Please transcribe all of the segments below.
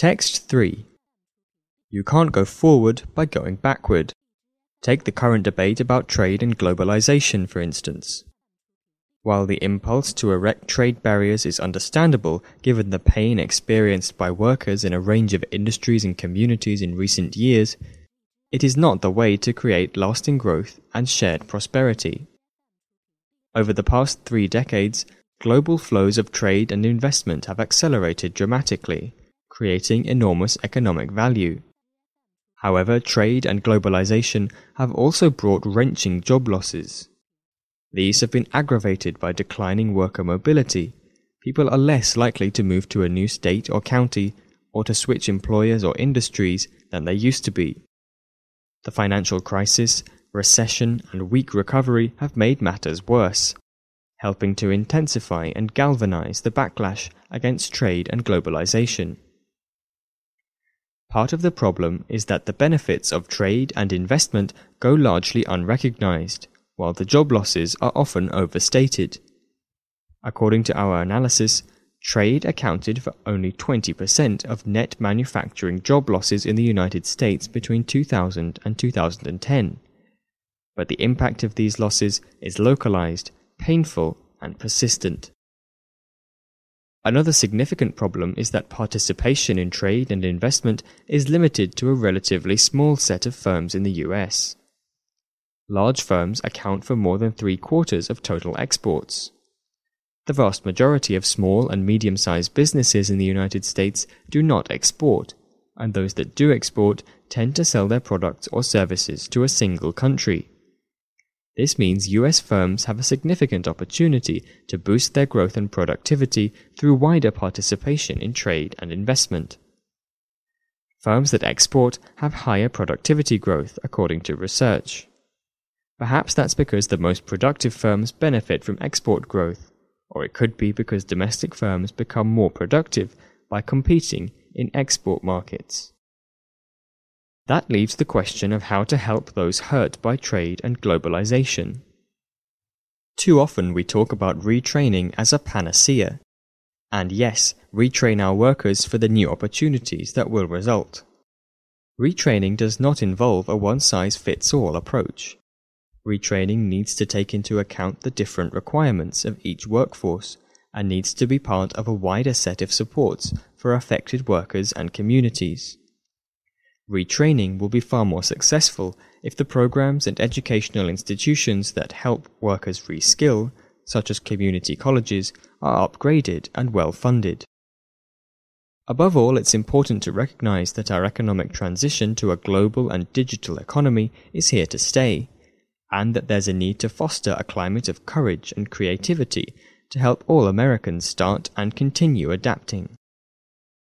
Text 3 You can't go forward by going backward. Take the current debate about trade and globalization, for instance. While the impulse to erect trade barriers is understandable given the pain experienced by workers in a range of industries and communities in recent years, it is not the way to create lasting growth and shared prosperity. Over the past three decades, global flows of trade and investment have accelerated dramatically, creating enormous economic value. However, trade and globalization have also brought wrenching job losses. These have been aggravated by declining worker mobility. People are less likely to move to a new state or county or to switch employers or industries than they used to be. The financial crisis, recession, and weak recovery have made matters worse, helping to intensify and galvanize the backlash against trade and globalization. Part of the problem is that the benefits of trade and investment go largely unrecognized, while the job losses are often overstated. According to our analysis, trade accounted for only 20% of net manufacturing job losses in the United States between 2000 and 2010. But the impact of these losses is localized, painful, and persistent. Another significant problem is that participation in trade and investment is limited to a relatively small set of firms in the US. Large firms account for more than three quarters of total exports. The vast majority of small and medium sized businesses in the United States do not export, and those that do export tend to sell their products or services to a single country. This means US firms have a significant opportunity to boost their growth and productivity through wider participation in trade and investment. Firms that export have higher productivity growth, according to research. Perhaps that's because the most productive firms benefit from export growth or it could be because domestic firms become more productive by competing in export markets. That leaves the question of how to help those hurt by trade and globalization. Too often we talk about retraining as a panacea. And yes, retrain our workers for the new opportunities that will result. Retraining does not involve a one size fits all approach. Retraining needs to take into account the different requirements of each workforce and needs to be part of a wider set of supports for affected workers and communities. Retraining will be far more successful if the programs and educational institutions that help workers reskill, such as community colleges, are upgraded and well funded. Above all, it's important to recognize that our economic transition to a global and digital economy is here to stay and that there's a need to foster a climate of courage and creativity to help all Americans start and continue adapting.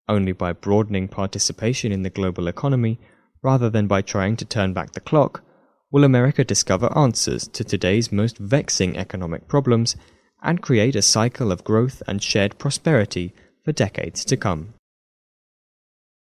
Only by broadening participation in the global economy, rather than by trying to turn back the clock, will America discover answers to today's most vexing economic problems and create a cycle of growth and shared prosperity for decades to come.